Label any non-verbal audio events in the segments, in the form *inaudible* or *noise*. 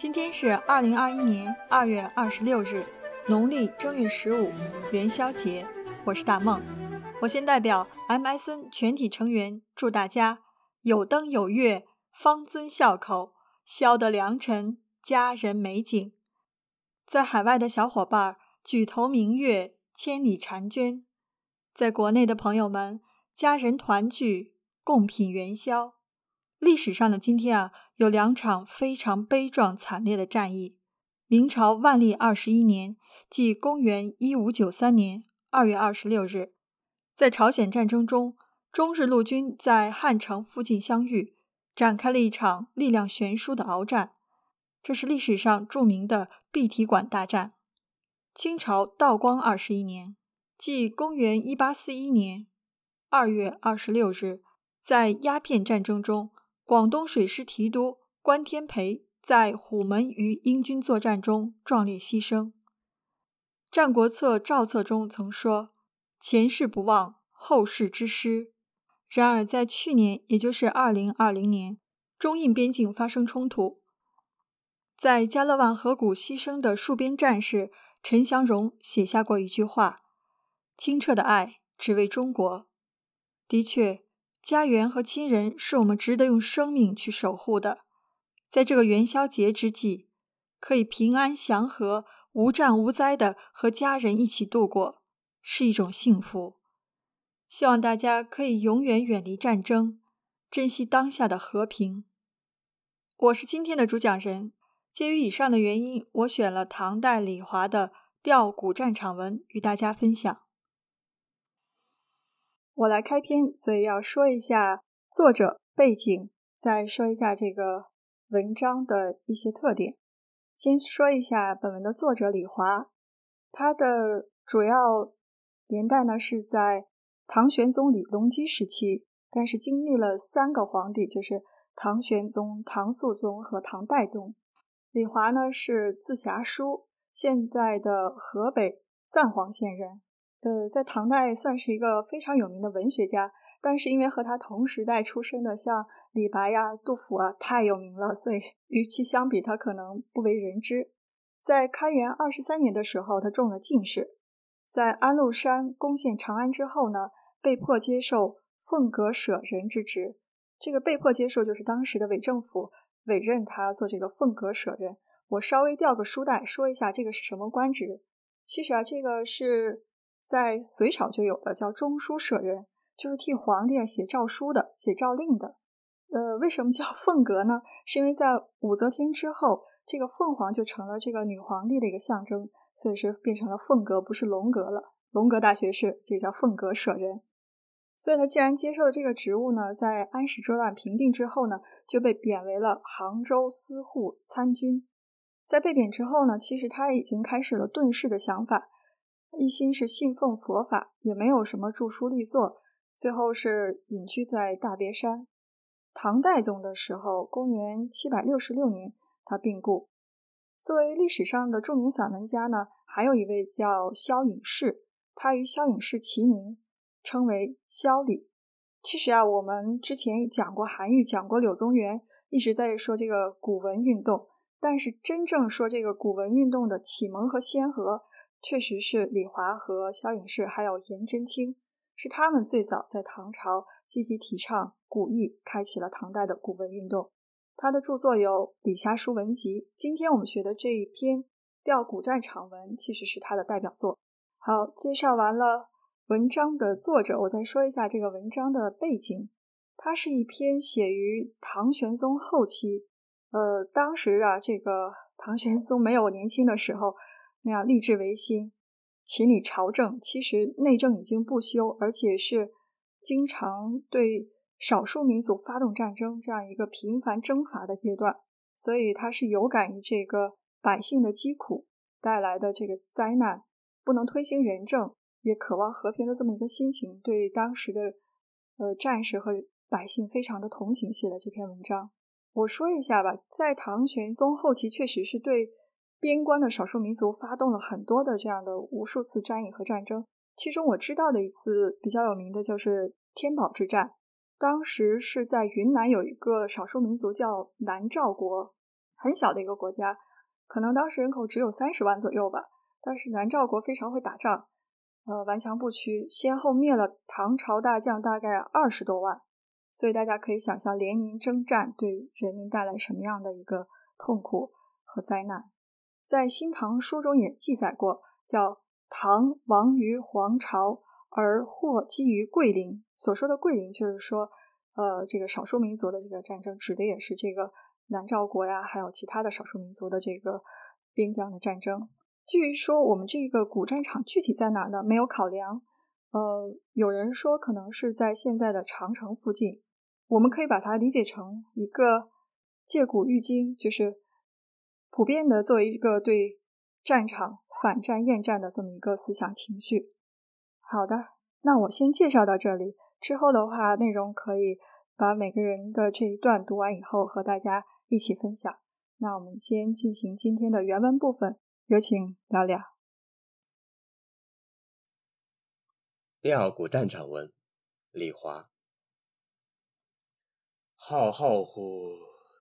今天是二零二一年二月二十六日，农历正月十五，元宵节。我是大梦，我先代表 MSN 全体成员祝大家有灯有月，方尊孝口，消得良辰，佳人美景。在海外的小伙伴儿举头明月，千里婵娟；在国内的朋友们，家人团聚，共品元宵。历史上的今天啊，有两场非常悲壮惨烈的战役。明朝万历二十一年，即公元一五九三年二月二十六日，在朝鲜战争中，中日陆军在汉城附近相遇，展开了一场力量悬殊的鏖战。这是历史上著名的碧提馆大战。清朝道光二十一年，即公元一八四一年二月二十六日，在鸦片战争中。广东水师提督关天培在虎门与英军作战中壮烈牺牲。《战国策·赵策》中曾说：“前事不忘，后事之师。”然而，在去年，也就是二零二零年，中印边境发生冲突，在加勒万河谷牺牲的戍边战士陈祥荣写下过一句话：“清澈的爱，只为中国。”的确。家园和亲人是我们值得用生命去守护的。在这个元宵节之际，可以平安祥和、无战无灾的和家人一起度过，是一种幸福。希望大家可以永远远离战争，珍惜当下的和平。我是今天的主讲人。基于以上的原因，我选了唐代李华的《吊古战场文》与大家分享。我来开篇，所以要说一下作者背景，再说一下这个文章的一些特点。先说一下本文的作者李华，他的主要年代呢是在唐玄宗李隆基时期，但是经历了三个皇帝，就是唐玄宗、唐肃宗和唐代宗。李华呢是字侠书，现在的河北赞皇县人。呃，在唐代算是一个非常有名的文学家，但是因为和他同时代出生的像李白呀、杜甫啊太有名了，所以与其相比，他可能不为人知。在开元二十三年的时候，他中了进士，在安禄山攻陷长安之后呢，被迫接受凤阁舍人之职。这个被迫接受，就是当时的伪政府委任他做这个凤阁舍人。我稍微调个书袋，说一下这个是什么官职。其实啊，这个是。在隋朝就有的叫中书舍人，就是替皇帝写诏书的、写诏令的。呃，为什么叫凤阁呢？是因为在武则天之后，这个凤凰就成了这个女皇帝的一个象征，所以是变成了凤阁，不是龙阁了。龙阁大学士，这叫凤阁舍人。所以他既然接受了这个职务呢，在安史之乱平定之后呢，就被贬为了杭州司户参军。在被贬之后呢，其实他已经开始了遁世的想法。一心是信奉佛法，也没有什么著书立作，最后是隐居在大别山。唐代宗的时候，公元七百六十六年，他病故。作为历史上的著名散文家呢，还有一位叫萧颖士，他与萧颖士齐名，称为萧礼。其实啊，我们之前讲过韩愈，讲过柳宗元，一直在说这个古文运动，但是真正说这个古文运动的启蒙和先河。确实是李华和萧颖士，还有颜真卿，是他们最早在唐朝积极提倡古意，开启了唐代的古文运动。他的著作有《李侠书文集》，今天我们学的这一篇《吊古战场文》，其实是他的代表作。好，介绍完了文章的作者，我再说一下这个文章的背景。它是一篇写于唐玄宗后期，呃，当时啊，这个唐玄宗没有年轻的时候。那样立志维新，秦理朝政，其实内政已经不修，而且是经常对少数民族发动战争，这样一个频繁征伐的阶段，所以他是有感于这个百姓的疾苦带来的这个灾难，不能推行仁政，也渴望和平的这么一个心情，对当时的呃战士和百姓非常的同情，写的这篇文章。我说一下吧，在唐玄宗后期，确实是对。边关的少数民族发动了很多的这样的无数次战役和战争，其中我知道的一次比较有名的就是天宝之战。当时是在云南有一个少数民族叫南诏国，很小的一个国家，可能当时人口只有三十万左右吧。但是南诏国非常会打仗，呃，顽强不屈，先后灭了唐朝大将大概二十多万。所以大家可以想象连年征战对人民带来什么样的一个痛苦和灾难。在《新唐书》中也记载过，叫唐亡于黄巢而获基于桂林。所说的桂林，就是说，呃，这个少数民族的这个战争，指的也是这个南诏国呀，还有其他的少数民族的这个边疆的战争。至于说我们这个古战场具体在哪儿呢？没有考量。呃，有人说可能是在现在的长城附近，我们可以把它理解成一个借古喻今，就是普遍的作为一个对战场反战厌战的这么一个思想情绪。好的，那我先介绍到这里，之后的话内容可以把每个人的这一段读完以后和大家一起分享。那我们先进行今天的原文部分，有请聊聊。调古战场文，李华。浩浩乎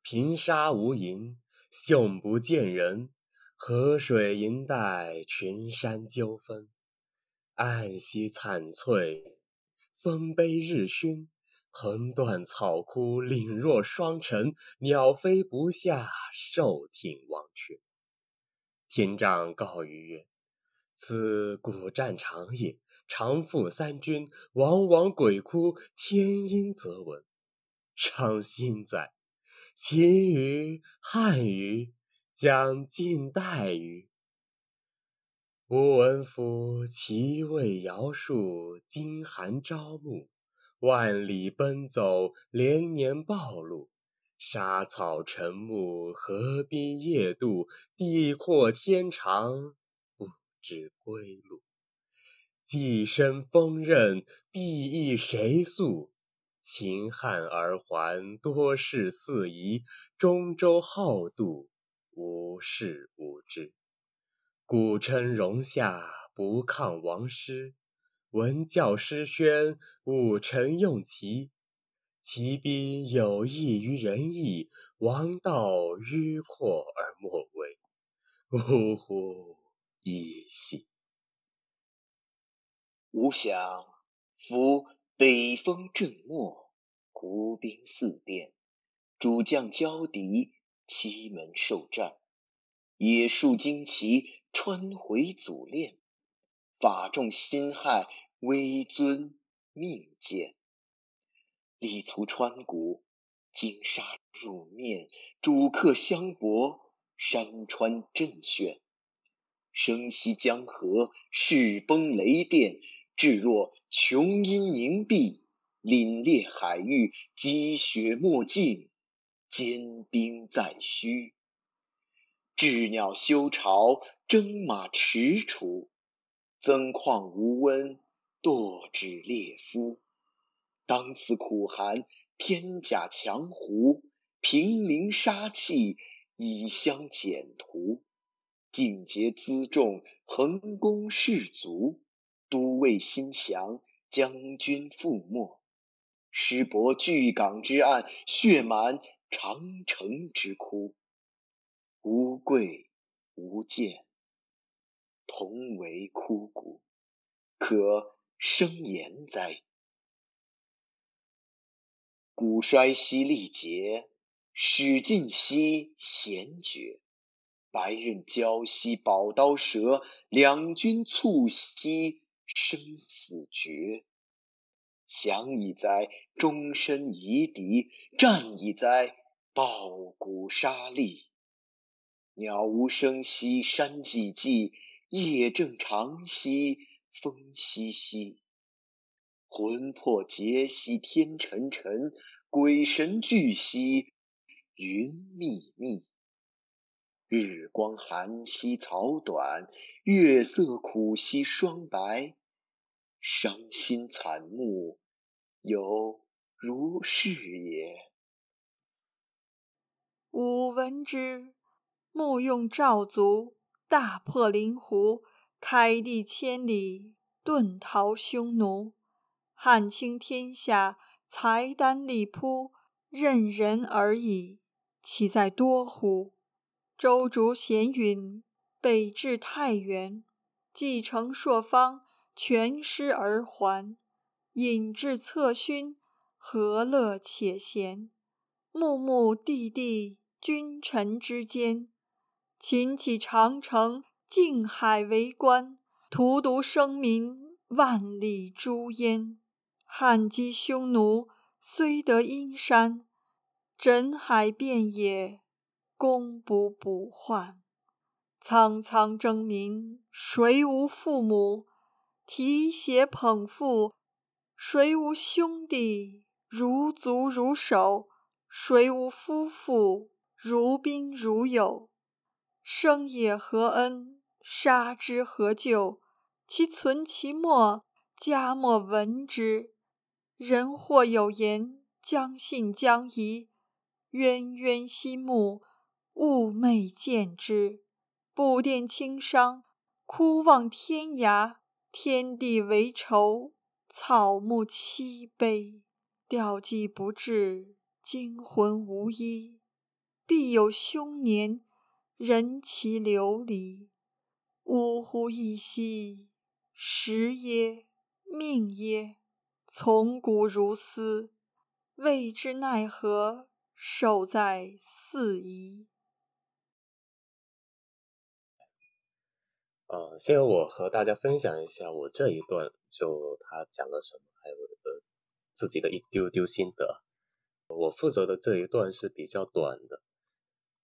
平沙无垠，雄不见人。河水银带，群山纠纷。暗溪惨翠，风悲日熏。横断草枯，岭若双城。鸟飞不下，兽挺王群。天丈告余曰：“此古战场也。”常负三军，往往鬼哭，天阴则闻，伤心哉！秦虞、汉虞将近代虞。吾闻夫其为尧术，惊寒朝暮，万里奔走，连年暴露，沙草沉木，河滨夜渡，地阔天长，不知归路。既生锋刃，必易谁诉？秦汉而还，多事四夷；中州好渡，无事无知。古称戎下，不抗王师。文教诗宣，武臣用齐。其兵有益于仁义，王道迂阔而莫为。呜呼！一喜。吾想，夫北风正末，胡兵四变，主将交敌，七门受战，野树旌旗，穿回祖练，法众心害，威尊命见。力卒川谷，金沙入面，主客相搏，山川震眩，声息江河，势崩雷电。至若琼阴凝碧，凛冽海域，积雪没尽，坚冰在须。鸷鸟修巢，征马踟蹰，增况无温，堕指列夫。当此苦寒，天甲强胡，平陵杀气，以相简图。尽节辎重，横弓士卒。都尉心降，将军覆没，师伯据港之岸，血满长城之窟。无贵无贱，同为枯骨，可生言哉？古衰兮力竭，始尽兮弦绝。白刃交兮宝刀折，两军促兮。生死决，降以哉，终身夷狄；战以哉，抱骨杀戮。鸟无声息，山寂寂；夜正长兮，风淅淅。魂魄结兮，天沉沉；鬼神俱兮，云密密。日光寒兮草短，月色苦兮霜白。伤心惨目，有如是也。吾闻之，木用赵卒，大破灵狐，开地千里，遁逃匈奴。汉倾天下，财丹力铺，任人而已，岂在多乎？舟逐闲云，北至太原，继承朔方，全师而还。引至策勋，何乐且闲？穆穆地地，君臣之间。秦起长城，近海为关。荼毒生民，万里朱烟。汉击匈奴，虽得阴山，枕海遍野。攻不补患，苍苍征民，谁无父母？提携捧腹，谁无兄弟？如足如手，谁无夫妇？如宾如友。生也何恩？杀之何咎？其存其没，家莫闻之。人或有言：将信将疑，冤冤兮木。寤寐见之，布垫轻伤，哭望天涯。天地为仇，草木凄悲。吊祭不至，惊魂无依。必有凶年，人其流离。呜呼！一夕，时耶？命耶？从古如斯，未知奈何，守在四夷。呃，先由我和大家分享一下我这一段，就他讲了什么，还有呃自己的一丢丢心得。我负责的这一段是比较短的，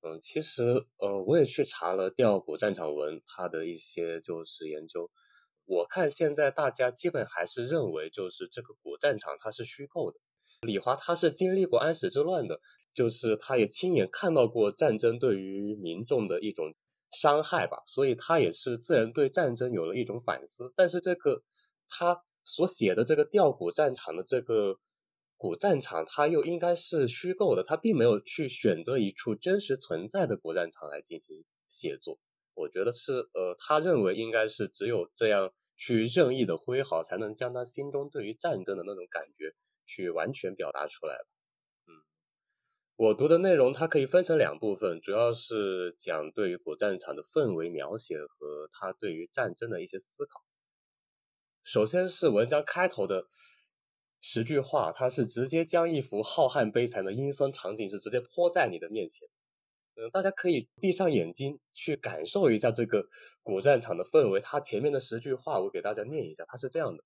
嗯，其实呃我也去查了《第二古战场文》它的一些就是研究，我看现在大家基本还是认为就是这个古战场它是虚构的。李华他是经历过安史之乱的，就是他也亲眼看到过战争对于民众的一种。伤害吧，所以他也是自然对战争有了一种反思。但是这个他所写的这个吊古战场的这个古战场，他又应该是虚构的，他并没有去选择一处真实存在的古战场来进行写作。我觉得是，呃，他认为应该是只有这样去任意的挥毫，才能将他心中对于战争的那种感觉去完全表达出来。我读的内容它可以分成两部分，主要是讲对于古战场的氛围描写和他对于战争的一些思考。首先是文章开头的十句话，它是直接将一幅浩瀚悲惨的阴森场景是直接泼在你的面前。嗯，大家可以闭上眼睛去感受一下这个古战场的氛围。它前面的十句话我给大家念一下，它是这样的。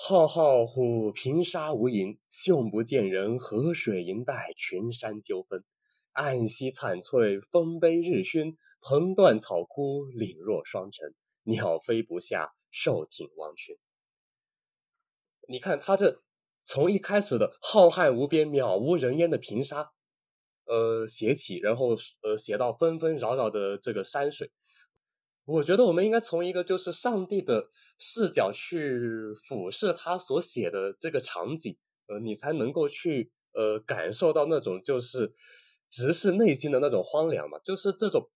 浩浩乎平沙无垠，兄不见人，河水银带，群山纠纷。暗溪惨翠，风悲日熏，蓬断草枯，岭若霜晨。鸟飞不下，兽挺王群。你看，他这从一开始的浩瀚无边、渺无人烟的平沙，呃，写起，然后呃，写到纷纷扰扰的这个山水。我觉得我们应该从一个就是上帝的视角去俯视他所写的这个场景，呃，你才能够去呃感受到那种就是直视内心的那种荒凉嘛，就是这种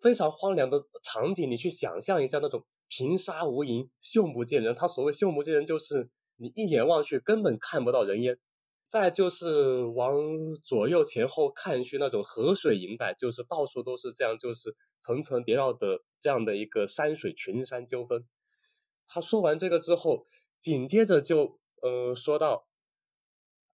非常荒凉的场景，你去想象一下那种平沙无垠、秀不见人。他所谓秀不见人，就是你一眼望去根本看不到人烟。再就是往左右前后看去，那种河水银带，就是到处都是这样，就是层层叠绕的这样的一个山水群山纠纷。他说完这个之后，紧接着就呃说到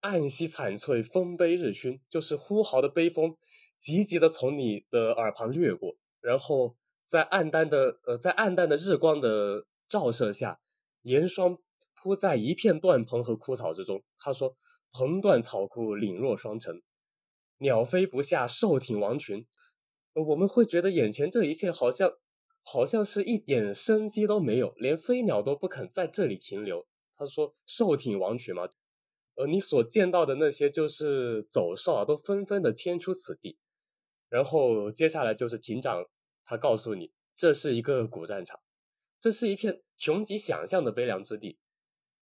暗溪惨翠，风悲日熏，就是呼号的悲风急急的从你的耳旁掠过，然后在暗淡的呃在暗淡的日光的照射下，盐霜铺在一片断棚和枯草之中。他说。横断草枯，岭若霜晨，鸟飞不下，兽挺王群。呃，我们会觉得眼前这一切好像，好像是一点生机都没有，连飞鸟都不肯在这里停留。他说：“兽挺王群嘛，呃，你所见到的那些就是走兽啊，都纷纷的迁出此地。然后接下来就是亭长，他告诉你，这是一个古战场，这是一片穷极想象的悲凉之地，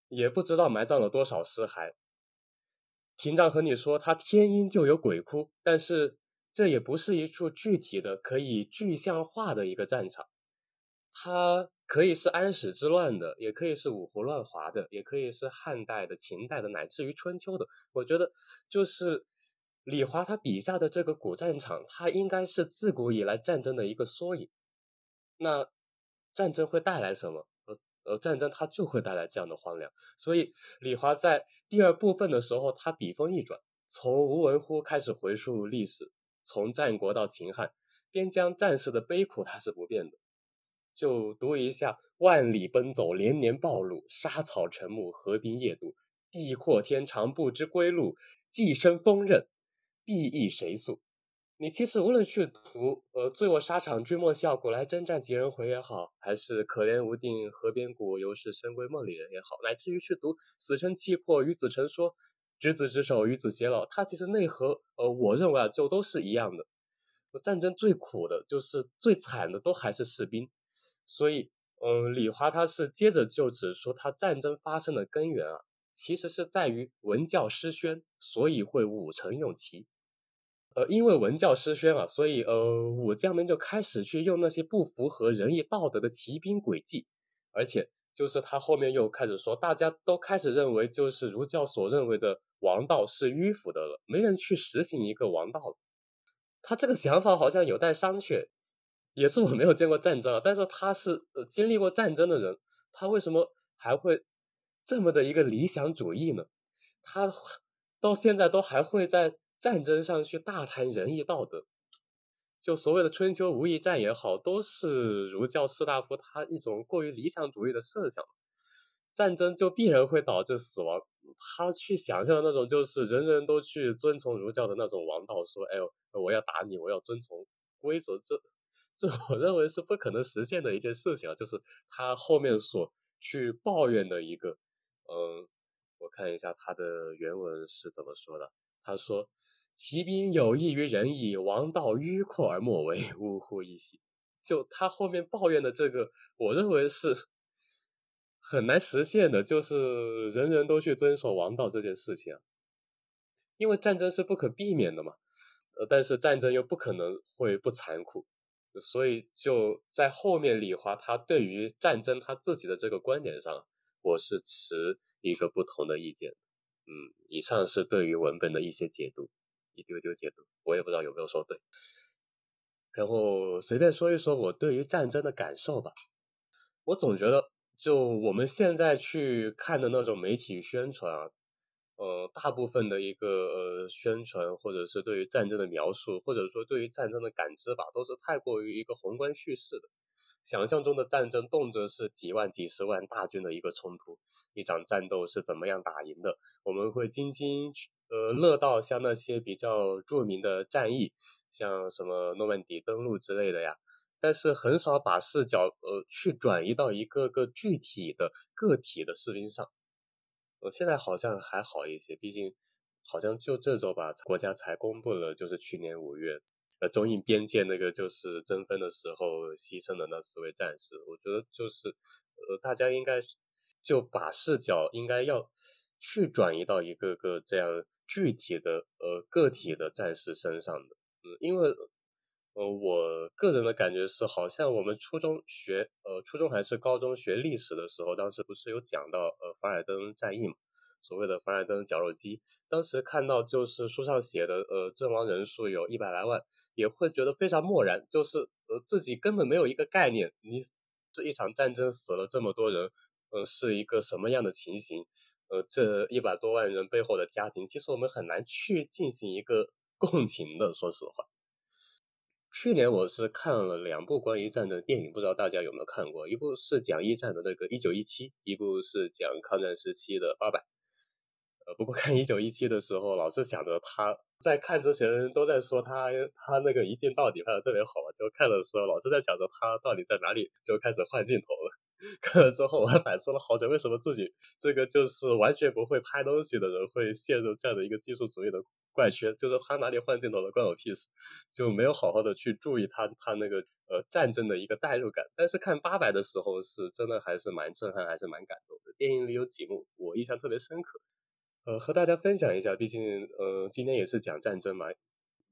也不知道埋葬了多少尸骸。”亭长和你说，他天阴就有鬼哭，但是这也不是一处具体的、可以具象化的一个战场。它可以是安史之乱的，也可以是五胡乱华的，也可以是汉代的、秦代的，乃至于春秋的。我觉得，就是李华他笔下的这个古战场，它应该是自古以来战争的一个缩影。那战争会带来什么？呃，战争它就会带来这样的荒凉。所以李华在第二部分的时候，他笔锋一转，从吴文乎开始回溯历史，从战国到秦汉，边疆战士的悲苦它是不变的。就读一下：万里奔走，连年暴露，沙草成木，河滨夜渡，地阔天长，不知归路，寄生锋刃，必易谁诉？你其实无论去读呃“醉卧沙场君莫笑，古来征战几人回”也好，还是“可怜无定河边骨，犹是深闺梦里人”也好，乃至于去读“死生契阔，与子成说，执子之手，与子偕老”，它其实内核呃，我认为啊，就都是一样的。战争最苦的，就是最惨的，都还是士兵。所以，嗯，李华他是接着就指出，他战争发生的根源啊，其实是在于文教失宣，所以会武臣用骑。呃，因为文教失宣啊，所以呃，武将们就开始去用那些不符合仁义道德的骑兵诡计，而且就是他后面又开始说，大家都开始认为，就是儒教所认为的王道是迂腐的了，没人去实行一个王道了。他这个想法好像有待商榷，也是我没有见过战争啊，但是他是呃经历过战争的人，他为什么还会这么的一个理想主义呢？他到现在都还会在。战争上去大谈仁义道德，就所谓的春秋无义战也好，都是儒教士大夫他一种过于理想主义的设想。战争就必然会导致死亡，他去想象的那种就是人人都去遵从儒教的那种王道，说哎呦我要打你，我要遵从规则，这这我认为是不可能实现的一件事情啊。就是他后面所去抱怨的一个，嗯，我看一下他的原文是怎么说的。他说：“骑兵有益于仁义，王道迂阔而莫为，呜呼一喜。”就他后面抱怨的这个，我认为是很难实现的，就是人人都去遵守王道这件事情啊。因为战争是不可避免的嘛，呃，但是战争又不可能会不残酷，所以就在后面李华他对于战争他自己的这个观点上，我是持一个不同的意见。嗯，以上是对于文本的一些解读，一丢丢解读，我也不知道有没有说对。然后随便说一说我对于战争的感受吧。我总觉得，就我们现在去看的那种媒体宣传啊，呃，大部分的一个呃宣传，或者是对于战争的描述，或者说对于战争的感知吧，都是太过于一个宏观叙事的。想象中的战争，动辄是几万、几十万大军的一个冲突，一场战斗是怎么样打赢的？我们会津津呃乐道，像那些比较著名的战役，像什么诺曼底登陆之类的呀。但是很少把视角呃去转移到一个个具体的个体的士兵上。呃，现在好像还好一些，毕竟好像就这周吧，国家才公布了，就是去年五月。呃，中印边界那个就是争分的时候牺牲的那四位战士，我觉得就是，呃，大家应该就把视角应该要去转移到一个个这样具体的呃个体的战士身上的，嗯，因为呃我个人的感觉是，好像我们初中学呃初中还是高中学历史的时候，当时不是有讲到呃凡尔登战役嘛。所谓的凡尔登绞肉机，当时看到就是书上写的，呃，阵亡人数有一百来万，也会觉得非常漠然，就是呃自己根本没有一个概念，你这一场战争死了这么多人，呃，是一个什么样的情形？呃，这一百多万人背后的家庭，其实我们很难去进行一个 *laughs* 共情的。说实话，去年我是看了两部关于战争的电影，不知道大家有没有看过？一部是讲一战的那个《一九一七》，一部是讲抗战时期的《八佰》。不过看一九一七的时候，老是想着他在看之前都在说他他那个一镜到底拍的特别好，就看的时候老是在想着他到底在哪里，就开始换镜头了。看了之后我还反思了好久，为什么自己这个就是完全不会拍东西的人会陷入这样的一个技术主义的怪圈？就是他哪里换镜头了关我屁事，就没有好好的去注意他他那个呃战争的一个代入感。但是看八百的时候是真的还是蛮震撼，还是蛮感动的。电影里有几幕我印象特别深刻。呃，和大家分享一下，毕竟呃，今天也是讲战争嘛。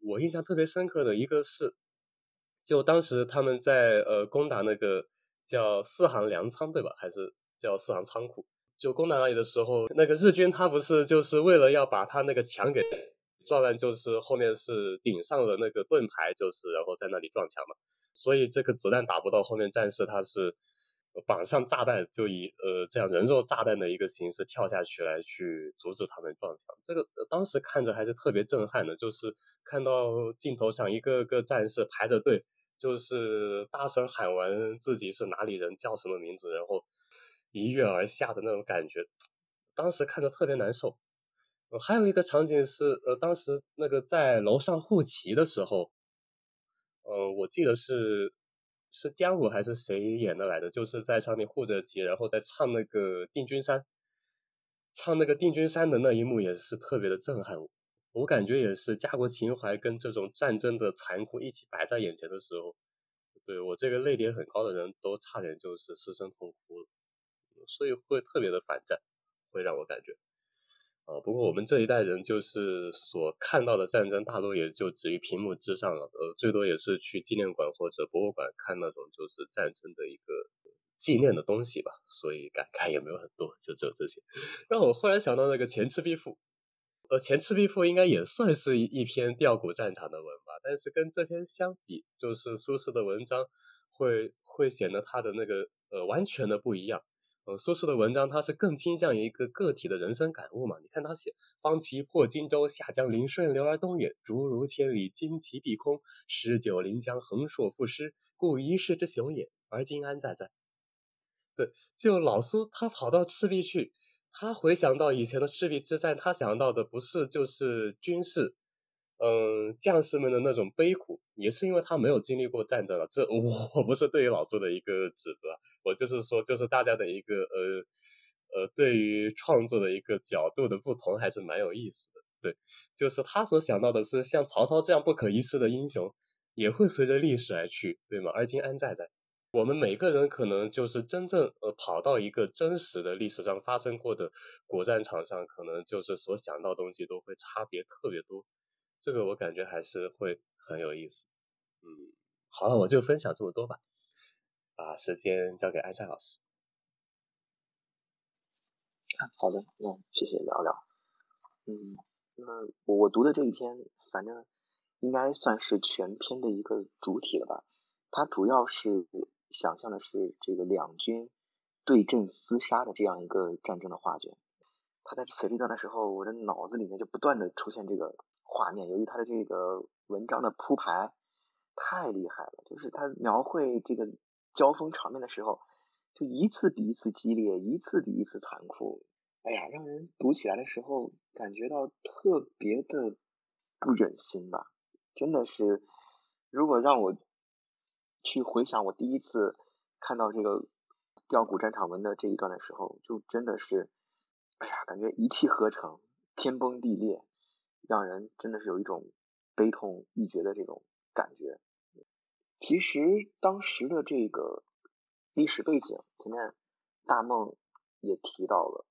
我印象特别深刻的一个是，就当时他们在呃攻打那个叫四行粮仓，对吧？还是叫四行仓库？就攻打那里的时候，那个日军他不是就是为了要把他那个墙给撞烂就是后面是顶上了那个盾牌，就是然后在那里撞墙嘛，所以这个子弹打不到后面战士，他是绑上炸弹，就以呃这样人肉炸弹的一个形式跳下去来去阻止他们撞墙。这个当时看着还是特别震撼的，就是看到镜头上一个个战士排着队，就是大声喊完自己是哪里人，叫什么名字，然后一跃而下的那种感觉，当时看着特别难受。呃，还有一个场景是，呃，当时那个在楼上护旗的时候，呃，我记得是是姜武还是谁演的来着？就是在上面护着旗，然后在唱那个《定军山》，唱那个《定军山》的那一幕也是特别的震撼。我我感觉也是家国情怀跟这种战争的残酷一起摆在眼前的时候，对我这个泪点很高的人都差点就是失声痛哭，所以会特别的反战，会让我感觉。啊，不过我们这一代人就是所看到的战争，大多也就止于屏幕之上了。呃，最多也是去纪念馆或者博物馆看那种就是战争的一个纪念的东西吧。所以感慨也没有很多，就只有这些。*laughs* 让我忽然想到那个《前赤壁赋》，呃，《前赤壁赋》应该也算是一一篇吊古战场的文吧。但是跟这篇相比，就是苏轼的文章会会显得他的那个呃完全的不一样。呃，苏轼的文章，他是更倾向于一个个体的人生感悟嘛？你看他写“方其破荆州，下江陵，顺流而东远，逐鹿千里，旌旗蔽空，十九临江，横槊赋诗，故一世之雄也，而今安在在？”对，就老苏他跑到赤壁去，他回想到以前的赤壁之战，他想到的不是就是军事。嗯，将士们的那种悲苦，也是因为他没有经历过战争啊。这我不是对于老苏的一个指责，我就是说，就是大家的一个呃呃，对于创作的一个角度的不同，还是蛮有意思的。对，就是他所想到的是，像曹操这样不可一世的英雄，也会随着历史而去，对吗？而今安在在？我们每个人可能就是真正呃跑到一个真实的历史上发生过的国战场上，可能就是所想到东西都会差别特别多。这个我感觉还是会很有意思，嗯，好了，我就分享这么多吧，把时间交给安山老师。好的，那谢谢聊聊，嗯，那我我读的这一篇，反正应该算是全篇的一个主体了吧？它主要是想象的是这个两军对阵厮杀的这样一个战争的画卷。他在写这段的时候，我的脑子里面就不断的出现这个。画面，由于他的这个文章的铺排太厉害了，就是他描绘这个交锋场面的时候，就一次比一次激烈，一次比一次残酷。哎呀，让人读起来的时候感觉到特别的不忍心吧？真的是，如果让我去回想我第一次看到这个吊古战场文的这一段的时候，就真的是，哎呀，感觉一气呵成，天崩地裂。让人真的是有一种悲痛欲绝的这种感觉。其实当时的这个历史背景，前面大梦也提到了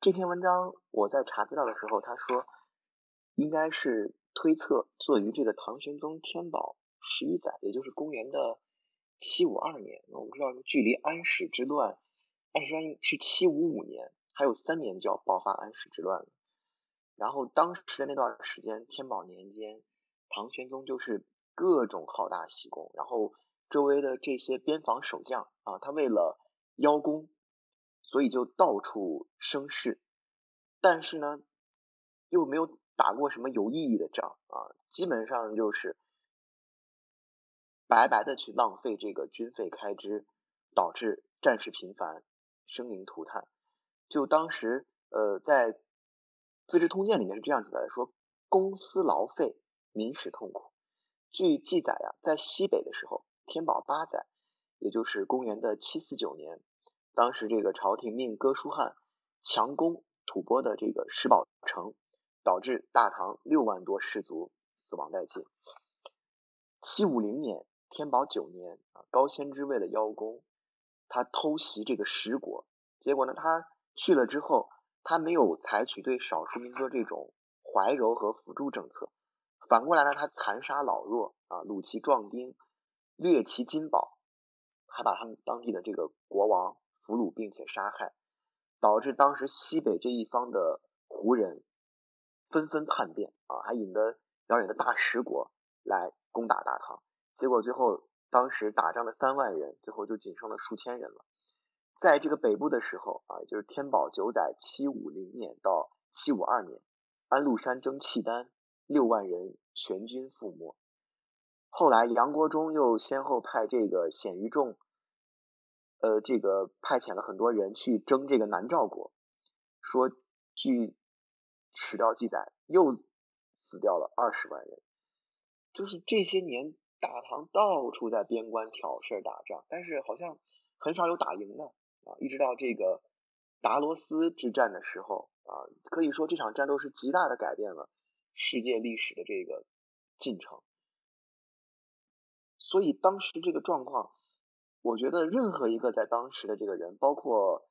这篇文章。我在查资料的时候，他说应该是推测作于这个唐玄宗天宝十一载，也就是公元的七五二年。我们知道，距离安史之乱，安史之乱是七五五年，还有三年就要爆发安史之乱了。然后当时的那段时间，天宝年间，唐玄宗就是各种好大喜功，然后周围的这些边防守将啊，他为了邀功，所以就到处生事，但是呢，又没有打过什么有意义的仗啊，基本上就是白白的去浪费这个军费开支，导致战事频繁，生灵涂炭。就当时呃在。《资治通鉴》里面是这样子的：说公私劳费，民始痛苦。据记载啊，在西北的时候，天宝八载，也就是公元的七四九年，当时这个朝廷命哥舒翰强攻吐蕃的这个石宝城，导致大唐六万多士卒死亡殆尽。七五零年，天宝九年啊，高仙芝为了邀功，他偷袭这个石国，结果呢，他去了之后。他没有采取对少数民族这种怀柔和辅助政策，反过来呢，他残杀老弱啊，掳其壮丁，掠其金宝，还把他们当地的这个国王俘虏并且杀害，导致当时西北这一方的胡人纷纷叛变啊，还引得遥远的大食国来攻打大唐。结果最后，当时打仗的三万人，最后就仅剩了数千人了。在这个北部的时候啊，就是天宝九载七五零年到七五二年，安禄山征契丹，六万人全军覆没。后来杨国忠又先后派这个鲜于仲，呃，这个派遣了很多人去征这个南诏国，说据史料记载，又死掉了二十万人。就是这些年，大唐到处在边关挑事打仗，但是好像很少有打赢的。啊，一直到这个达罗斯之战的时候啊，可以说这场战斗是极大的改变了世界历史的这个进程。所以当时这个状况，我觉得任何一个在当时的这个人，包括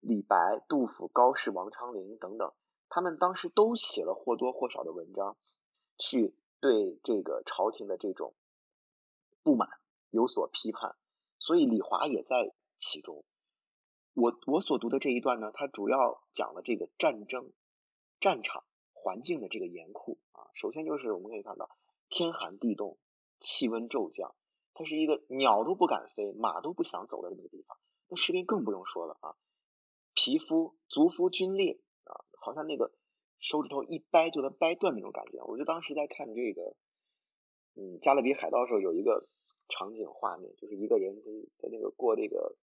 李白、杜甫、高适、王昌龄等等，他们当时都写了或多或少的文章，去对这个朝廷的这种不满有所批判。所以李华也在其中。我我所读的这一段呢，它主要讲了这个战争战场环境的这个严酷啊。首先就是我们可以看到天寒地冻，气温骤降，它是一个鸟都不敢飞，马都不想走的这么个地方。那士兵更不用说了啊，皮肤足肤皲裂啊，好像那个手指头一掰就能掰断那种感觉。我就当时在看这个，嗯，《加勒比海盗》的时候有一个场景画面，就是一个人在在那个过这个。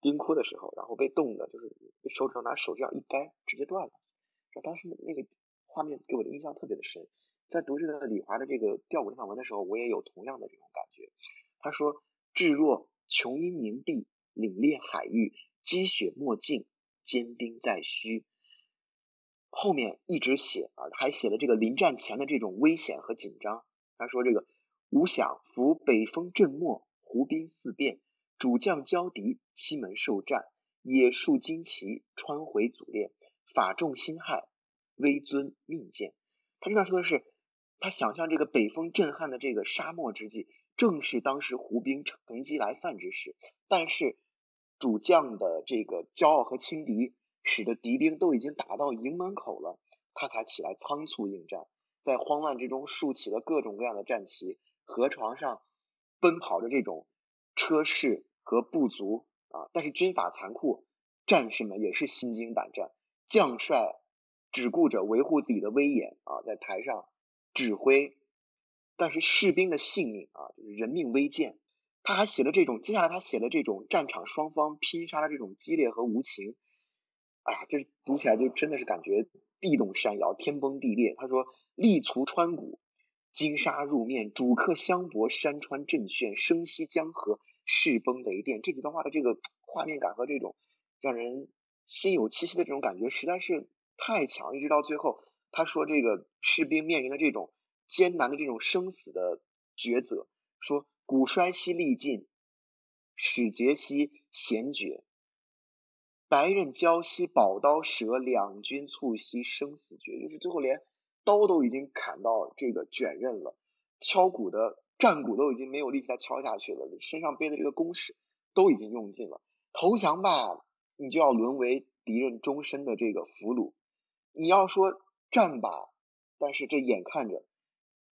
冰窟的时候，然后被冻的，就是手指头拿手这样一掰，直接断了。当时那个画面给我的印象特别的深。在读这个李华的这个吊古这段文的时候，我也有同样的这种感觉。他说：“至若琼阴凝碧，凛冽海域，积雪莫尽，坚冰在须。”后面一直写啊，还写了这个临战前的这种危险和紧张。他说：“这个吾想伏北风震末，胡兵四变。”主将交敌，西门受战，野树旌旗，穿回祖列，法众心害，威尊命贱。他这段说的是，他想象这个北风震撼的这个沙漠之际，正是当时胡兵乘机来犯之时。但是主将的这个骄傲和轻敌，使得敌兵都已经打到营门口了，他才起来仓促应战，在慌乱之中竖起了各种各样的战旗，河床上奔跑着这种车士。和不足啊，但是军法残酷，战士们也是心惊胆战。将帅只顾着维护自己的威严啊，在台上指挥，但是士兵的性命啊，就是人命危贱。他还写了这种，接下来他写了这种战场双方拼杀的这种激烈和无情。哎呀，这读起来就真的是感觉地动山摇，天崩地裂。他说：“力足穿骨，金沙入面，主客相搏，山川震旋，声息江河。”势崩雷电这几段话的这个 *tsk* 画面感和这种让人心有戚戚的这种感觉实在是太强，一直到最后他说这个士兵面临的这种艰难的这种生死的抉择，说骨衰兮力尽，使竭兮弦绝，白刃交兮宝刀折，两军促兮生死决，就是最后连刀都已经砍到这个卷刃了，敲鼓的。战鼓都已经没有力气再敲下去了，身上背的这个弓矢都已经用尽了。投降吧，你就要沦为敌人终身的这个俘虏；你要说战吧，但是这眼看着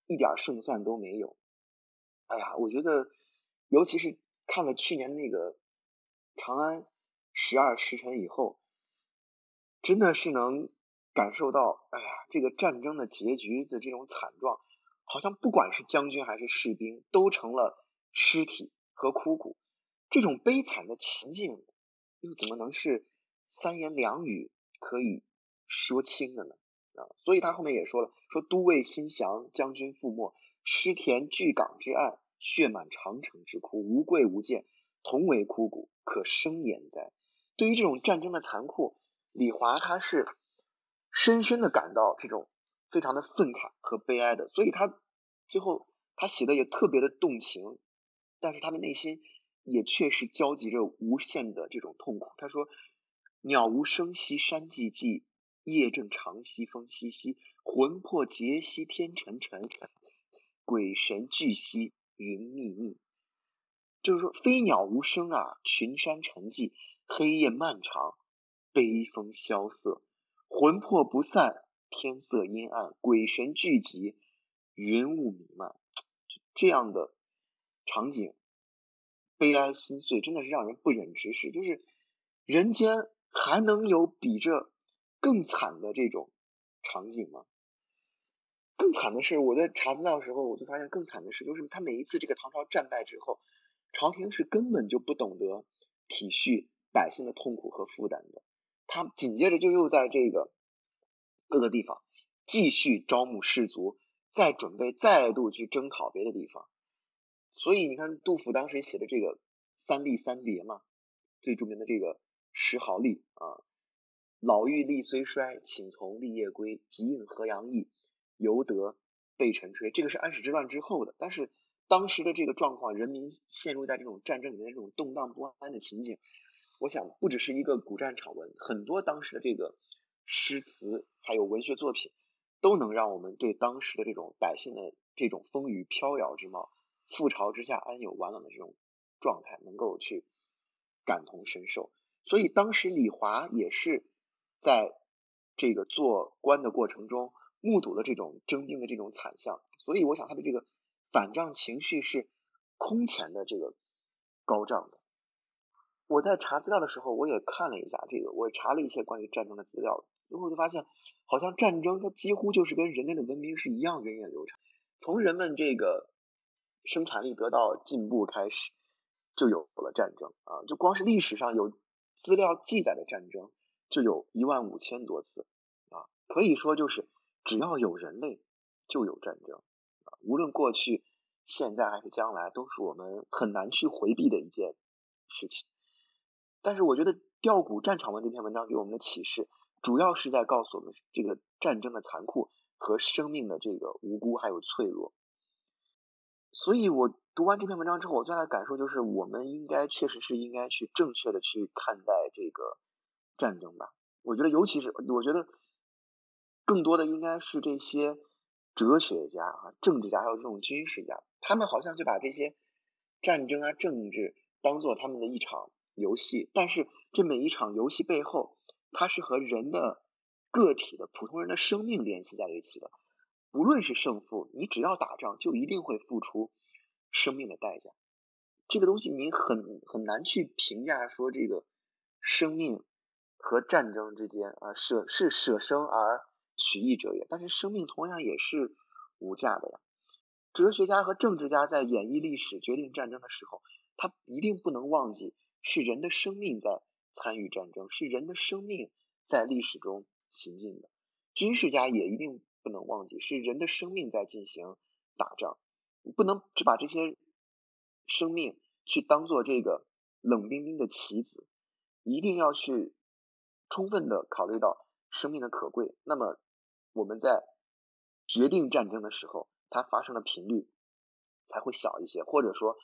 一点胜算都没有。哎呀，我觉得，尤其是看了去年那个长安十二时辰以后，真的是能感受到，哎呀，这个战争的结局的这种惨状。好像不管是将军还是士兵，都成了尸体和枯骨。这种悲惨的情境，又怎么能是三言两语可以说清的呢？啊，所以他后面也说了，说都尉心降，将军覆没，尸田巨港之岸，血满长城之窟，无贵无贱，同为枯骨，可生焉哉？对于这种战争的残酷，李华他是深深的感到这种。非常的愤慨和悲哀的，所以他最后他写的也特别的动情，但是他的内心也确实交集着无限的这种痛苦。他说：“鸟无声息山寂寂，夜正长兮风淅淅，魂魄结兮天沉沉，鬼神俱兮云密密。”就是说，飞鸟无声啊，群山沉寂，黑夜漫长，悲风萧瑟，魂魄不散。天色阴暗，鬼神聚集，云雾弥漫，这样的场景，悲哀心碎，真的是让人不忍直视。就是人间还能有比这更惨的这种场景吗？更惨的是，我在查资料的时候，我就发现更惨的是，就是他每一次这个唐朝战败之后，朝廷是根本就不懂得体恤百姓的痛苦和负担的，他紧接着就又在这个各个地方继续招募士卒，再准备再度去征讨别的地方。所以你看，杜甫当时写的这个三吏三别嘛，最著名的这个石壕吏啊，老妪力虽衰，请从立业归，急应河阳役。犹得被臣吹，这个是安史之乱之后的，但是当时的这个状况，人民陷入在这种战争里面的这种动荡不安的情景，我想不只是一个古战场文，很多当时的这个诗词还有文学作品，都能让我们对当时的这种百姓的这种风雨飘摇之貌、覆巢之下安有完卵的这种状态，能够去感同身受。所以当时李华也是在这个做官的过程中。目睹了这种征兵的这种惨象，所以我想他的这个反战情绪是空前的这个高涨的。我在查资料的时候，我也看了一下这个，我查了一些关于战争的资料，最后就发现，好像战争它几乎就是跟人类的文明是一样源远流长。从人们这个生产力得到进步开始，就有了战争啊！就光是历史上有资料记载的战争，就有一万五千多次啊，可以说就是。只要有人类，就有战争啊！无论过去、现在还是将来，都是我们很难去回避的一件事情。但是，我觉得《吊古战场文》这篇文章给我们的启示，主要是在告诉我们这个战争的残酷和生命的这个无辜还有脆弱。所以我读完这篇文章之后，我最大的感受就是，我们应该确实是应该去正确的去看待这个战争吧。我觉得，尤其是我觉得。更多的应该是这些哲学家啊、政治家，还有这种军事家，他们好像就把这些战争啊、政治当做他们的一场游戏。但是这每一场游戏背后，它是和人的个体的普通人的生命联系在一起的。不论是胜负，你只要打仗，就一定会付出生命的代价。这个东西你很很难去评价说这个生命和战争之间啊，舍是舍生而。取义者也，但是生命同样也是无价的呀。哲学家和政治家在演绎历史、决定战争的时候，他一定不能忘记是人的生命在参与战争，是人的生命在历史中行进的。军事家也一定不能忘记是人的生命在进行打仗，不能只把这些生命去当做这个冷冰冰的棋子，一定要去充分的考虑到生命的可贵。那么。我们在决定战争的时候，它发生的频率才会小一些，或者说，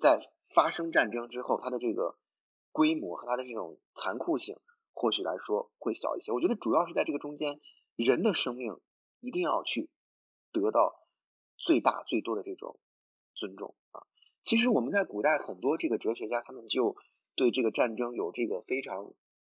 在发生战争之后，它的这个规模和它的这种残酷性，或许来说会小一些。我觉得主要是在这个中间，人的生命一定要去得到最大最多的这种尊重啊。其实我们在古代很多这个哲学家，他们就对这个战争有这个非常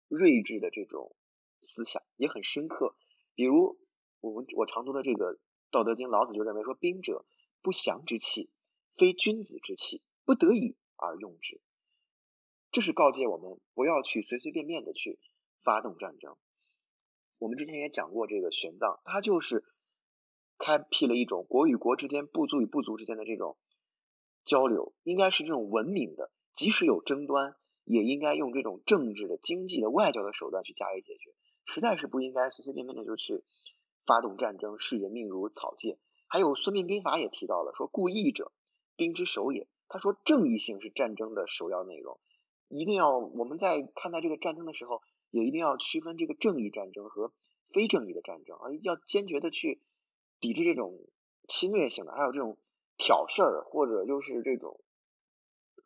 睿智的这种思想，也很深刻，比如。我们我常读的这个《道德经》，老子就认为说：“兵者，不祥之器，非君子之器，不得已而用之。”这是告诫我们不要去随随便便的去发动战争。我们之前也讲过，这个玄奘他就是开辟了一种国与国之间、部族与部族之间的这种交流，应该是这种文明的，即使有争端，也应该用这种政治的、经济的、外交的手段去加以解决，实在是不应该随随便便的就去。发动战争视人命如草芥，还有《孙膑兵法》也提到了说：“故义者，兵之首也。”他说，正义性是战争的首要内容，一定要我们在看待这个战争的时候，也一定要区分这个正义战争和非正义的战争而，要坚决的去抵制这种侵略性的，还有这种挑事儿或者就是这种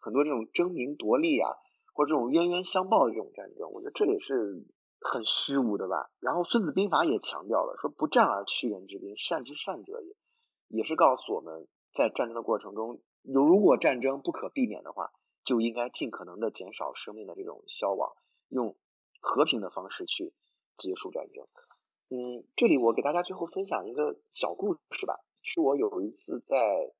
很多这种争名夺利啊，或者这种冤冤相报的这种战争，我觉得这也是。很虚无的吧？然后《孙子兵法》也强调了，说不战而屈人之兵，善之善者也，也是告诉我们在战争的过程中，如果战争不可避免的话，就应该尽可能的减少生命的这种消亡，用和平的方式去结束战争。嗯，这里我给大家最后分享一个小故事吧，是我有一次在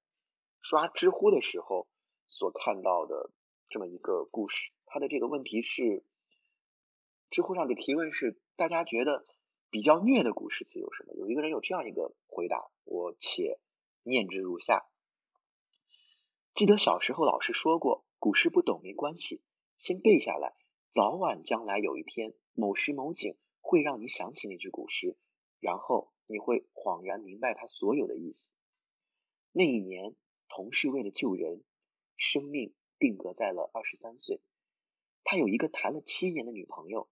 刷知乎的时候所看到的这么一个故事。它的这个问题是，知乎上的提问是：大家觉得比较虐的古诗词有什么？有一个人有这样一个回答，我且念之如下：记得小时候老师说过，古诗不懂没关系，先背下来，早晚将来有一天某时某景会让你想起那句古诗，然后你会恍然明白它所有的意思。那一年，同事为了救人，生命定格在了二十三岁。他有一个谈了七年的女朋友，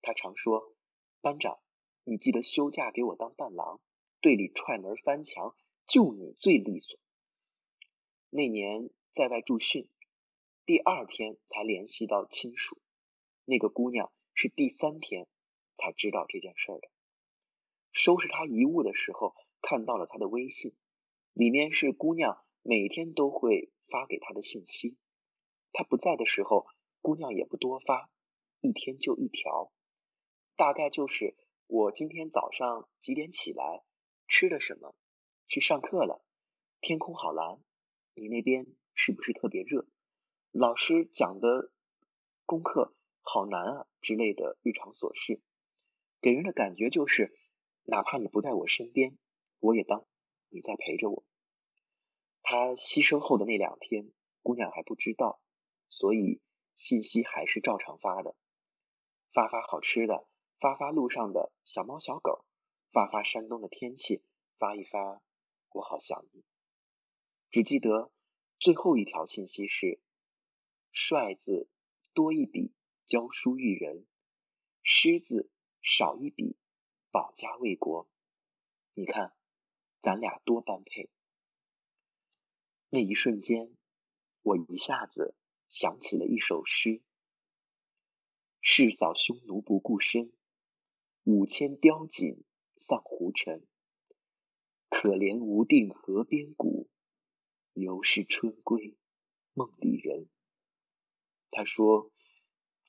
他常说：“班长，你记得休假给我当伴郎，队里踹门翻墙，就你最利索。”那年在外驻训，第二天才联系到亲属，那个姑娘是第三天才知道这件事的。收拾他遗物的时候，看到了他的微信，里面是姑娘每天都会发给他的信息，他不在的时候。姑娘也不多发，一天就一条，大概就是我今天早上几点起来，吃了什么，去上课了，天空好蓝，你那边是不是特别热？老师讲的功课好难啊之类的日常琐事，给人的感觉就是，哪怕你不在我身边，我也当你在陪着我。他牺牲后的那两天，姑娘还不知道，所以。信息还是照常发的，发发好吃的，发发路上的小猫小狗，发发山东的天气，发一发我好想你。只记得最后一条信息是：帅字多一笔，教书育人；狮字少一笔，保家卫国。你看，咱俩多般配。那一瞬间，我一下子。想起了一首诗：“誓扫匈奴不顾身，五千貂锦丧胡尘。可怜无定河边骨，犹是春归梦里人。”他说：“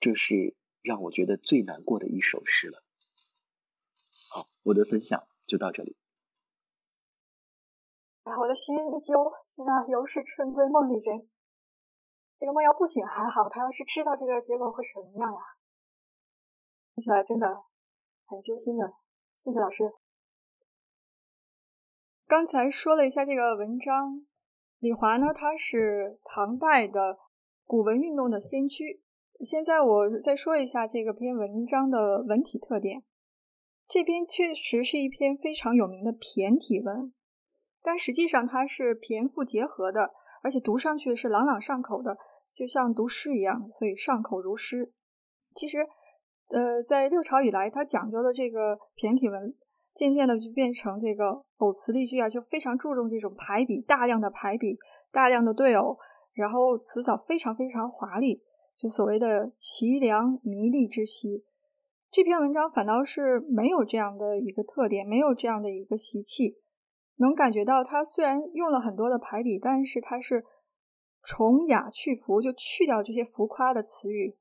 这是让我觉得最难过的一首诗了。”好，我的分享就到这里。哎，我的心一揪，那犹是春归梦里人。这个梦要不醒还好，他要是知道这个结果会什么样呀？听起来真的很揪心的。谢谢老师。刚才说了一下这个文章，李华呢，他是唐代的古文运动的先驱。现在我再说一下这个篇文章的文体特点。这篇确实是一篇非常有名的骈体文，但实际上它是骈赋结合的，而且读上去是朗朗上口的。就像读诗一样，所以上口如诗。其实，呃，在六朝以来，它讲究的这个骈体文，渐渐的就变成这个偶词例句啊，就非常注重这种排比，大量的排比，大量的对偶，然后词藻非常非常华丽，就所谓的奇良迷丽之习。这篇文章反倒是没有这样的一个特点，没有这样的一个习气，能感觉到它虽然用了很多的排比，但是它是。从雅去浮，就去掉这些浮夸的词语，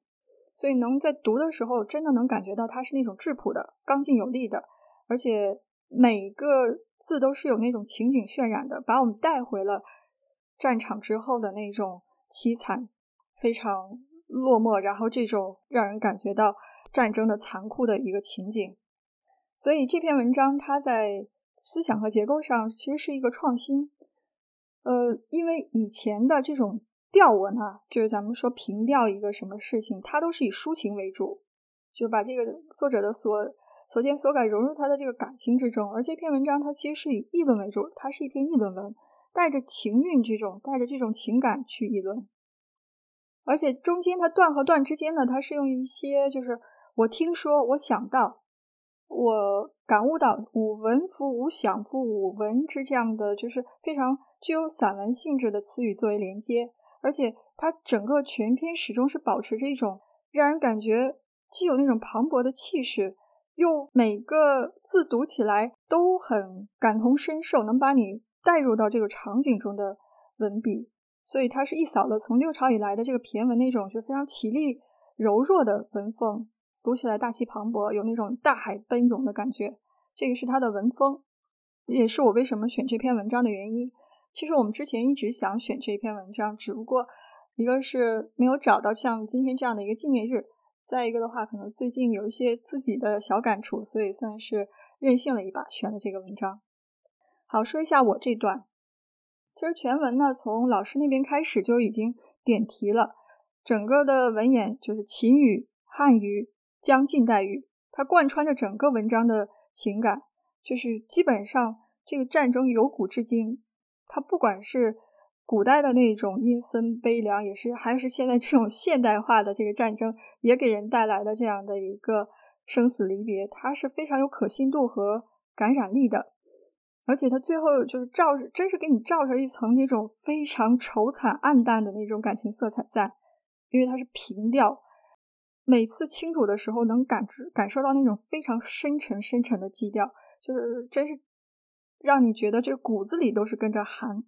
所以能在读的时候，真的能感觉到它是那种质朴的、刚劲有力的，而且每一个字都是有那种情景渲染的，把我们带回了战场之后的那种凄惨、非常落寞，然后这种让人感觉到战争的残酷的一个情景。所以这篇文章它在思想和结构上其实是一个创新。呃，因为以前的这种调文啊，就是咱们说平调一个什么事情，它都是以抒情为主，就把这个作者的所所见所感融入他的这个感情之中。而这篇文章它其实是以议论为主，它是一篇议论文，带着情韵这种，带着这种情感去议论。而且中间它段和段之间呢，它是用一些就是我听说，我想到。我感悟到“五闻夫五想夫五闻之”这样的就是非常具有散文性质的词语作为连接，而且它整个全篇始终是保持着一种让人感觉既有那种磅礴的气势，又每个字读起来都很感同身受，能把你带入到这个场景中的文笔。所以它是一扫了从六朝以来的这个骈文那种就非常绮丽柔弱的文风。读起来大气磅礴，有那种大海奔涌的感觉，这个是他的文风，也是我为什么选这篇文章的原因。其实我们之前一直想选这篇文章，只不过一个是没有找到像今天这样的一个纪念日，再一个的话，可能最近有一些自己的小感触，所以算是任性了一把，选了这个文章。好，说一下我这段。其实全文呢，从老师那边开始就已经点题了，整个的文言就是秦语、汉语、将近代语，它贯穿着整个文章的情感，就是基本上这个战争由古至今。它不管是古代的那种阴森悲凉，也是还是现在这种现代化的这个战争，也给人带来的这样的一个生死离别，它是非常有可信度和感染力的。而且它最后就是照，真是给你照着一层那种非常愁惨暗淡的那种感情色彩在，因为它是平调，每次清楚的时候能感知感受到那种非常深沉深沉的基调，就是真是。让你觉得这骨子里都是跟着寒。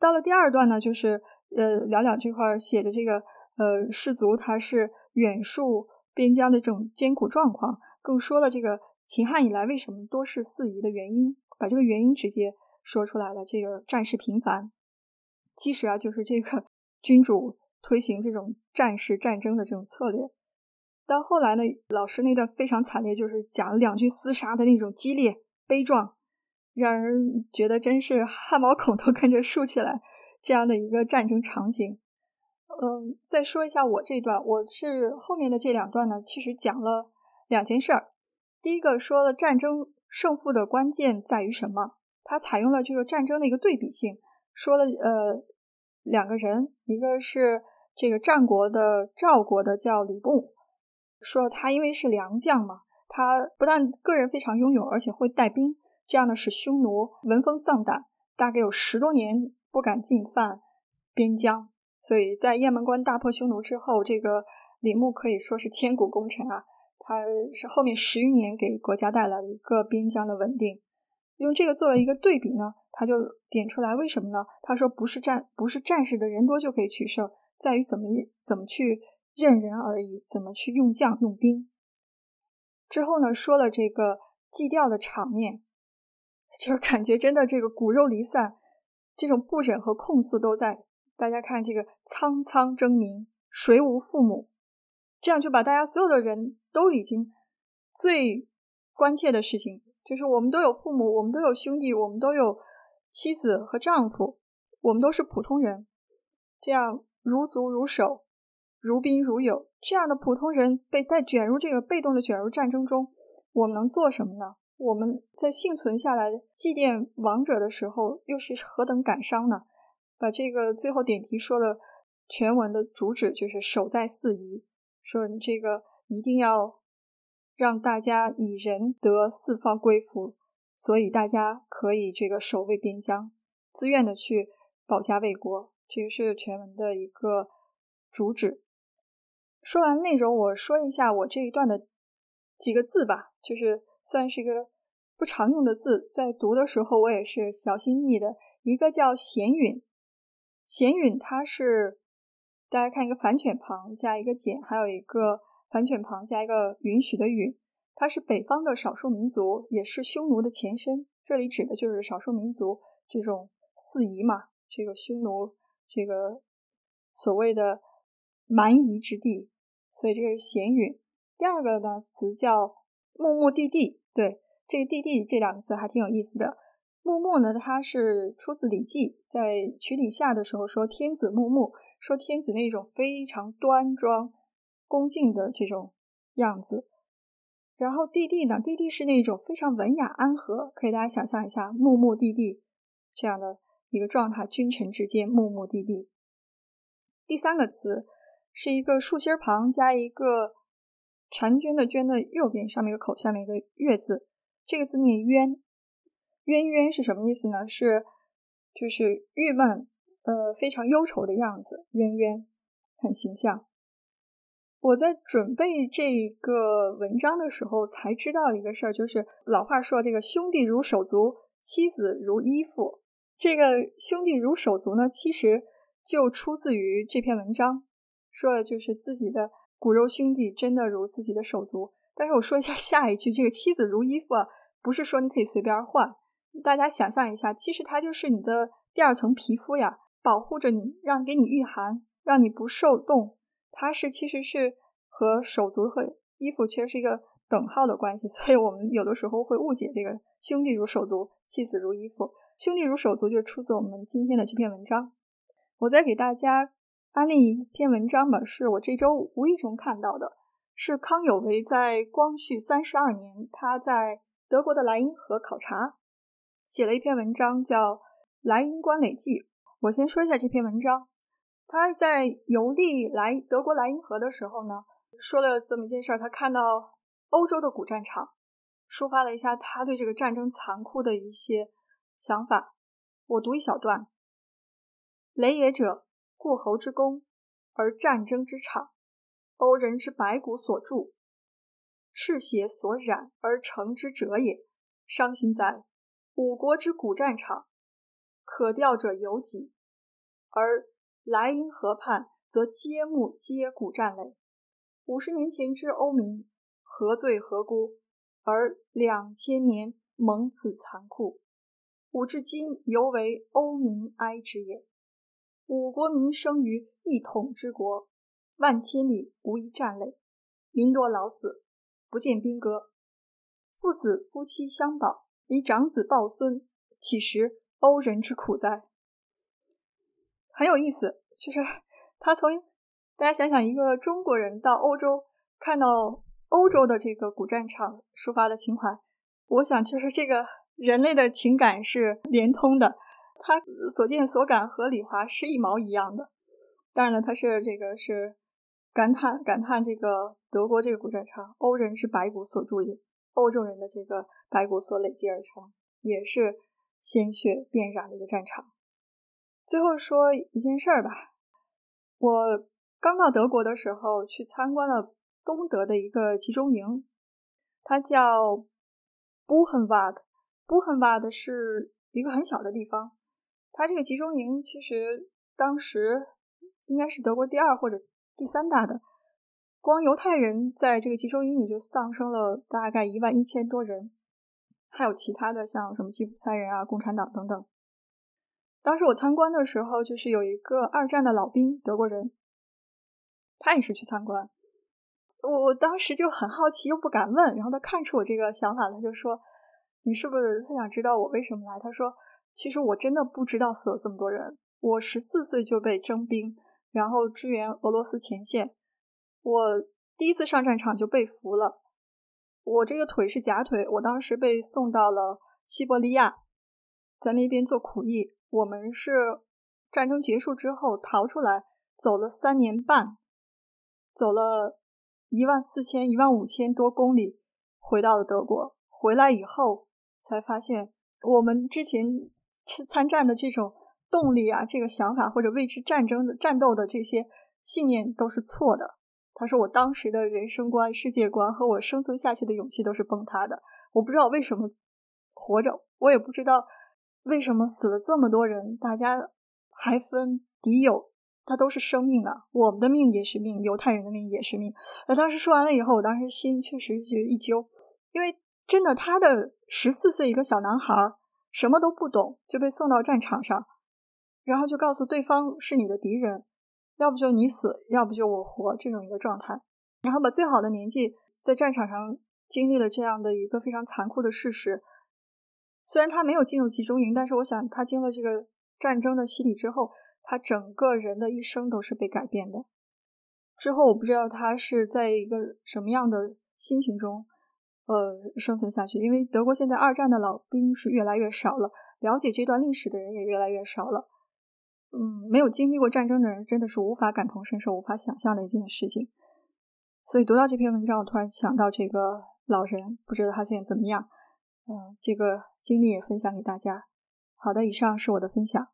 到了第二段呢，就是呃，聊聊这块写的这个呃，士族他是远戍边疆的这种艰苦状况，更说了这个秦汉以来为什么多事四夷的原因，把这个原因直接说出来了。这个战事频繁，其实啊，就是这个 *laughs* 君主推行这种战事战争的这种策略。到后来呢，老师那段非常惨烈，就是讲了两军厮杀的那种激烈悲壮。让人觉得真是汗毛孔都跟着竖起来，这样的一个战争场景。嗯，再说一下我这段，我是后面的这两段呢，其实讲了两件事儿。第一个说了战争胜负的关键在于什么，它采用了这个战争的一个对比性，说了呃两个人，一个是这个战国的赵国的叫李牧，说他因为是良将嘛，他不但个人非常英勇，而且会带兵。这样呢，使匈奴闻风丧胆，大概有十多年不敢进犯边疆。所以在雁门关大破匈奴之后，这个李牧可以说是千古功臣啊。他是后面十余年给国家带来了一个边疆的稳定。用这个作为一个对比呢，他就点出来为什么呢？他说不是战不是战士的人多就可以取胜，在于怎么怎么去任人而已，怎么去用将用兵。之后呢，说了这个祭吊的场面。*laughs* 就是感觉真的这个骨肉离散，这种不忍和控诉都在。大家看这个苍苍征民，谁无父母？这样就把大家所有的人都已经最关切的事情，就是我们都有父母，我们都有兄弟，我们都有妻子和丈夫，我们都是普通人。这样如足如手，如宾如友，这样的普通人被带卷入这个被动的卷入战争中，我们能做什么呢？我们在幸存下来祭奠亡者的时候，又是何等感伤呢？把这个最后点题说的全文的主旨就是守在四夷，说你这个一定要让大家以仁得四方归服，所以大家可以这个守卫边疆，自愿的去保家卫国，这个是全文的一个主旨。说完内容，我说一下我这一段的几个字吧，就是。算是一个不常用的字，在读的时候我也是小心翼翼的。一个叫“闲允”，“闲允”它是大家看一个反犬旁加一个“简”，还有一个反犬旁加一个“允许”的“允”，它是北方的少数民族，也是匈奴的前身。这里指的就是少数民族这种四夷嘛，这个匈奴这个所谓的蛮夷之地，所以这个是“闲允”。第二个呢词叫。木木地地，对这个地地这两个字还挺有意思的。木木呢，它是出自《礼记》，在曲礼下的时候说天子木木，说天子那种非常端庄、恭敬的这种样子。然后地地呢，地地是那种非常文雅安和，可以大家想象一下木木地地这样的一个状态，君臣之间木木地地。第三个词是一个竖心旁加一个。婵娟的娟的右边上面一个口，下面一个月字，这个字念冤。冤冤是什么意思呢？是就是郁闷，呃，非常忧愁的样子。冤冤很形象。我在准备这个文章的时候才知道一个事儿，就是老话说这个兄弟如手足，妻子如衣服。这个兄弟如手足呢，其实就出自于这篇文章，说的就是自己的。骨肉兄弟真的如自己的手足，但是我说一下下一句，这个妻子如衣服啊，不是说你可以随便换。大家想象一下，其实它就是你的第二层皮肤呀，保护着你，让给你御寒，让你不受冻。它是其实是和手足和衣服其实是一个等号的关系，*laughs* 所以我们有的时候会误解这个“兄弟如手足，妻子如衣服”。兄弟如手足就出自我们今天的这篇文章。我再给大家安利一篇文章吧，是我这周无意中看到的，是康有为在光绪三十二年，他在德国的莱茵河考察，写了一篇文章叫《莱茵观垒记》。我先说一下这篇文章，他在游历来德国莱茵河的时候呢，说了这么一件事儿，他看到欧洲的古战场，抒发了一下他对这个战争残酷的一些。想法，我读一小段：雷也者，过侯之功，而战争之场，欧人之白骨所铸，赤血所染而成之者也。伤心哉！五国之古战场，可吊者有几？而莱茵河畔，则皆木皆古战垒。五十年前之欧民，何罪何辜？而两千年蒙此残酷。吾至今犹为欧民哀之也。五国民生于一统之国，万千里无一战垒，民多老死，不见兵戈。父子夫妻相保，以长子抱孙，岂识欧人之苦哉？很有意思，就是他从大家想想，一个中国人到欧洲，看到欧洲的这个古战场抒发的情怀，我想就是这个。人类的情感是连通的，他所见所感和李华是一毛一样的。当然了，他是这个是感叹感叹这个德国这个古战场，欧人是白骨所铸也，欧洲人的这个白骨所累积而成，也是鲜血遍染的一个战场。最后说一件事儿吧，我刚到德国的时候去参观了东德的一个集中营，它叫 Buchenwald。bu hanvard 是一个很小的地方，它这个集中营其实当时应该是德国第二或者第三大的，光犹太人在这个集中营里就丧生了大概一万一千多人，还有其他的像什么吉普赛人啊、共产党等等。当时我参观的时候，就是有一个二战的老兵，德国人，他也是去参观，我我当时就很好奇又不敢问，然后他看出我这个想法，他就说。你是不是特想知道我为什么来？他说：“其实我真的不知道死了这么多人。我十四岁就被征兵，然后支援俄罗斯前线。我第一次上战场就被俘了。我这个腿是假腿，我当时被送到了西伯利亚，在那边做苦役。我们是战争结束之后逃出来，走了三年半，走了一万四千、一万五千多公里，回到了德国。回来以后。”才发现，我们之前参战的这种动力啊，这个想法或者为之战争的战斗的这些信念都是错的。他说，我当时的人生观、世界观和我生存下去的勇气都是崩塌的。我不知道为什么活着，我也不知道为什么死了这么多人，大家还分敌友，他都是生命啊，我们的命也是命，犹太人的命也是命。那当时说完了以后，我当时心确实就一揪，因为。真的，他的十四岁一个小男孩什么都不懂，就被送到战场上，然后就告诉对方是你的敌人，要不就你死，要不就我活这种一个状态，然后把最好的年纪在战场上经历了这样的一个非常残酷的事实。虽然他没有进入集中营，但是我想他经了这个战争的洗礼之后，他整个人的一生都是被改变的。之后我不知道他是在一个什么样的心情中。呃，生存下去，因为德国现在二战的老兵是越来越少了，了解这段历史的人也越来越少了。嗯，没有经历过战争的人真的是无法感同身受、无法想象的一件事情。所以读到这篇文章，我突然想到这个老人，不知道他现在怎么样。嗯，这个经历也分享给大家。好的，以上是我的分享。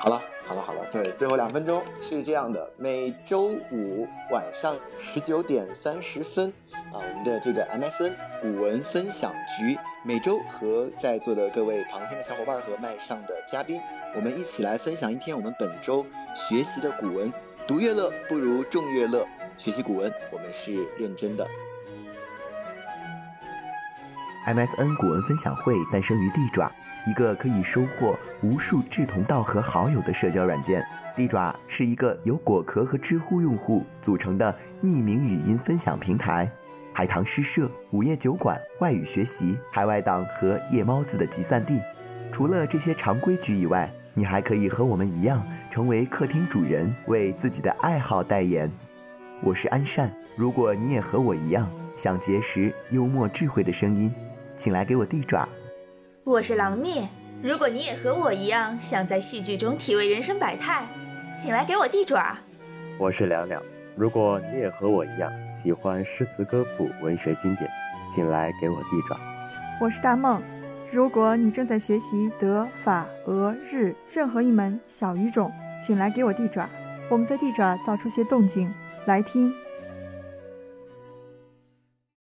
好了。好了好了，对，最后两分钟是这样的，每周五晚上十九点三十分，啊，我们的这个 MSN 古文分享局，每周和在座的各位旁听的小伙伴和麦上的嘉宾，我们一起来分享一篇我们本周学习的古文。读乐乐不如众乐乐，学习古文我们是认真的。MSN 古文分享会诞生于地爪，一个可以收获无数志同道合好友的社交软件。地爪是一个由果壳和知乎用户组成的匿名语音分享平台，海棠诗社、午夜酒馆、外语学习、海外党和夜猫子的集散地。除了这些常规局以外，你还可以和我们一样，成为客厅主人，为自己的爱好代言。我是安善，如果你也和我一样想结识幽默智慧的声音，请来给我递爪。我是狼灭，如果你也和我一样想在戏剧中体味人生百态，请来给我递爪。我是凉凉，如果你也和我一样喜欢诗词歌赋、文学经典，请来给我递爪。我是大梦。如果你正在学习德、法、俄、日任何一门小语种，请来给我递爪。我们在地爪造出些动静，来听